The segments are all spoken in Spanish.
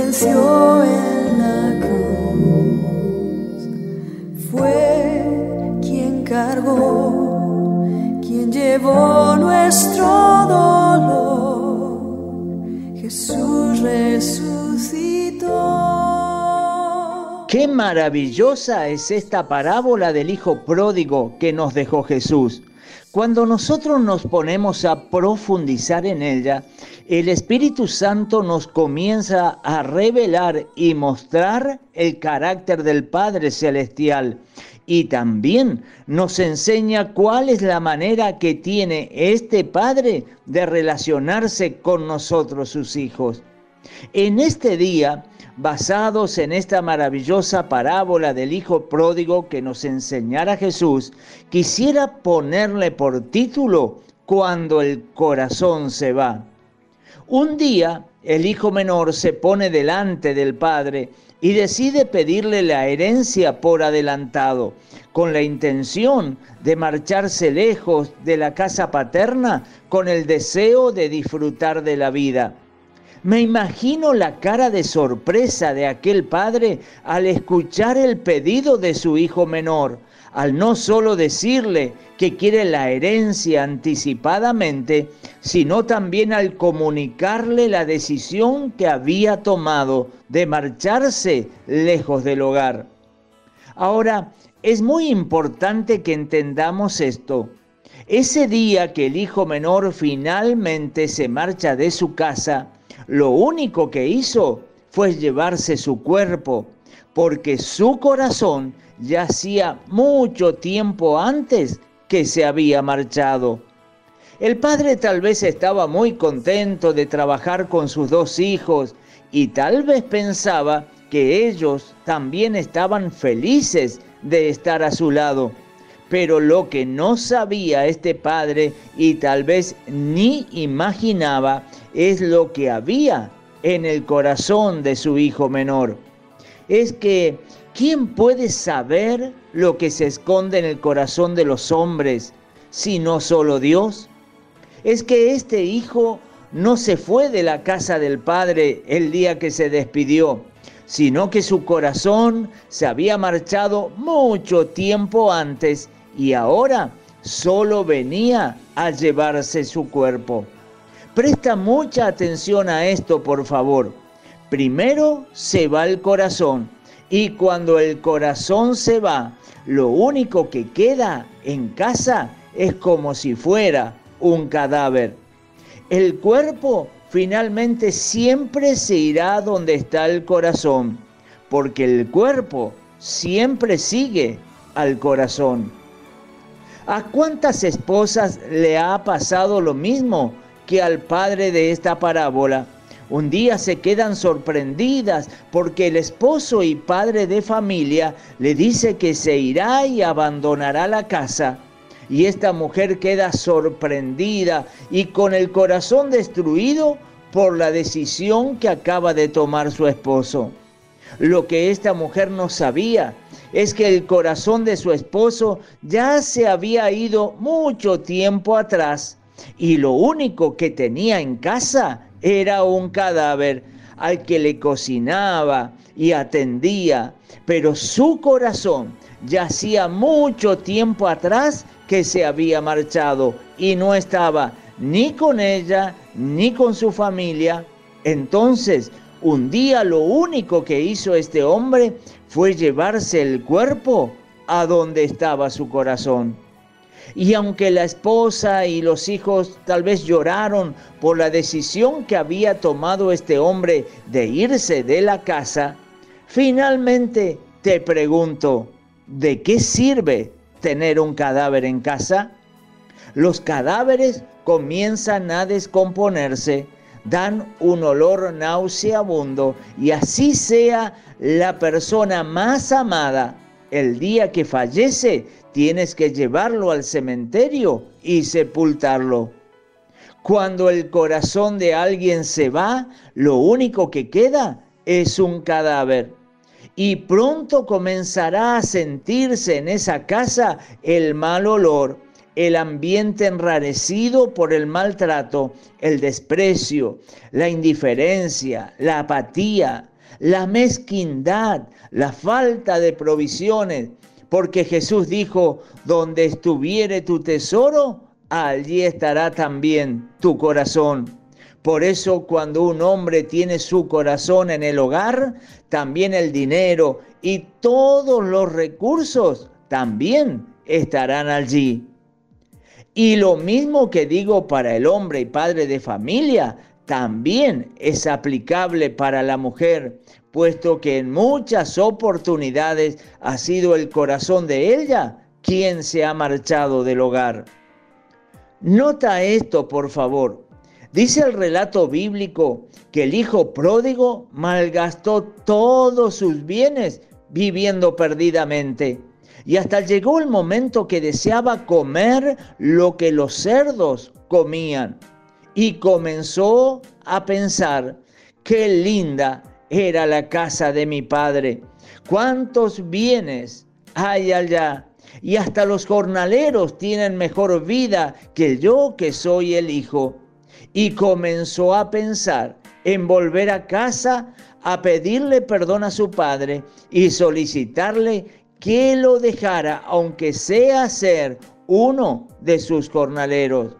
venció en la cruz. Fue quien cargó, quien llevó nuestro dolor. Jesús resucitó. Qué maravillosa es esta parábola del Hijo Pródigo que nos dejó Jesús. Cuando nosotros nos ponemos a profundizar en ella, el Espíritu Santo nos comienza a revelar y mostrar el carácter del Padre Celestial y también nos enseña cuál es la manera que tiene este Padre de relacionarse con nosotros, sus hijos. En este día, basados en esta maravillosa parábola del Hijo Pródigo que nos enseñara Jesús, quisiera ponerle por título Cuando el corazón se va. Un día el hijo menor se pone delante del padre y decide pedirle la herencia por adelantado, con la intención de marcharse lejos de la casa paterna con el deseo de disfrutar de la vida. Me imagino la cara de sorpresa de aquel padre al escuchar el pedido de su hijo menor al no solo decirle que quiere la herencia anticipadamente, sino también al comunicarle la decisión que había tomado de marcharse lejos del hogar. Ahora, es muy importante que entendamos esto. Ese día que el hijo menor finalmente se marcha de su casa, lo único que hizo fue llevarse su cuerpo, porque su corazón ya hacía mucho tiempo antes que se había marchado. El padre tal vez estaba muy contento de trabajar con sus dos hijos y tal vez pensaba que ellos también estaban felices de estar a su lado. Pero lo que no sabía este padre y tal vez ni imaginaba es lo que había en el corazón de su hijo menor. Es que ¿Quién puede saber lo que se esconde en el corazón de los hombres si no solo Dios? Es que este hijo no se fue de la casa del Padre el día que se despidió, sino que su corazón se había marchado mucho tiempo antes y ahora solo venía a llevarse su cuerpo. Presta mucha atención a esto, por favor. Primero se va el corazón y cuando el corazón se va, lo único que queda en casa es como si fuera un cadáver. El cuerpo finalmente siempre se irá donde está el corazón, porque el cuerpo siempre sigue al corazón. ¿A cuántas esposas le ha pasado lo mismo que al padre de esta parábola? Un día se quedan sorprendidas porque el esposo y padre de familia le dice que se irá y abandonará la casa. Y esta mujer queda sorprendida y con el corazón destruido por la decisión que acaba de tomar su esposo. Lo que esta mujer no sabía es que el corazón de su esposo ya se había ido mucho tiempo atrás y lo único que tenía en casa era un cadáver al que le cocinaba y atendía, pero su corazón ya hacía mucho tiempo atrás que se había marchado y no estaba ni con ella ni con su familia. Entonces, un día lo único que hizo este hombre fue llevarse el cuerpo a donde estaba su corazón. Y aunque la esposa y los hijos tal vez lloraron por la decisión que había tomado este hombre de irse de la casa, finalmente te pregunto, ¿de qué sirve tener un cadáver en casa? Los cadáveres comienzan a descomponerse, dan un olor nauseabundo y así sea la persona más amada, el día que fallece tienes que llevarlo al cementerio y sepultarlo. Cuando el corazón de alguien se va, lo único que queda es un cadáver. Y pronto comenzará a sentirse en esa casa el mal olor, el ambiente enrarecido por el maltrato, el desprecio, la indiferencia, la apatía, la mezquindad, la falta de provisiones, porque Jesús dijo, donde estuviere tu tesoro, allí estará también tu corazón. Por eso cuando un hombre tiene su corazón en el hogar, también el dinero y todos los recursos también estarán allí. Y lo mismo que digo para el hombre y padre de familia, también es aplicable para la mujer, puesto que en muchas oportunidades ha sido el corazón de ella quien se ha marchado del hogar. Nota esto, por favor. Dice el relato bíblico que el hijo pródigo malgastó todos sus bienes viviendo perdidamente. Y hasta llegó el momento que deseaba comer lo que los cerdos comían. Y comenzó a pensar, qué linda era la casa de mi padre, cuántos bienes hay allá. Y hasta los jornaleros tienen mejor vida que yo que soy el hijo. Y comenzó a pensar en volver a casa a pedirle perdón a su padre y solicitarle que lo dejara, aunque sea ser uno de sus jornaleros.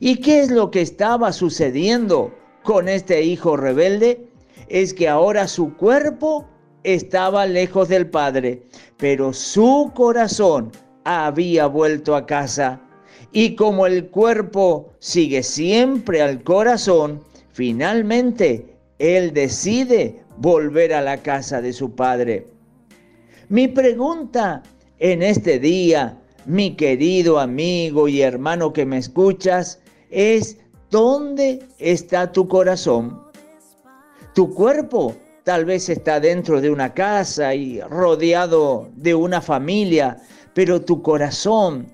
¿Y qué es lo que estaba sucediendo con este hijo rebelde? Es que ahora su cuerpo estaba lejos del Padre, pero su corazón había vuelto a casa. Y como el cuerpo sigue siempre al corazón, finalmente él decide volver a la casa de su Padre. Mi pregunta en este día, mi querido amigo y hermano que me escuchas, es ¿dónde está tu corazón? Tu cuerpo tal vez está dentro de una casa y rodeado de una familia, pero tu corazón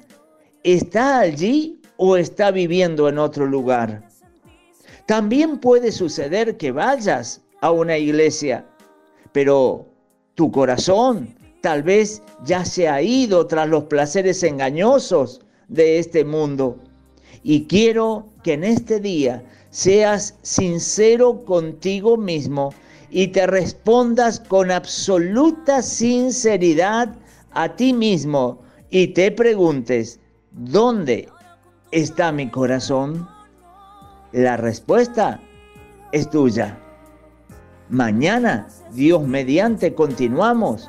está allí o está viviendo en otro lugar. También puede suceder que vayas a una iglesia, pero tu corazón tal vez ya se ha ido tras los placeres engañosos de este mundo. Y quiero que en este día seas sincero contigo mismo y te respondas con absoluta sinceridad a ti mismo y te preguntes, ¿dónde está mi corazón? La respuesta es tuya. Mañana, Dios mediante, continuamos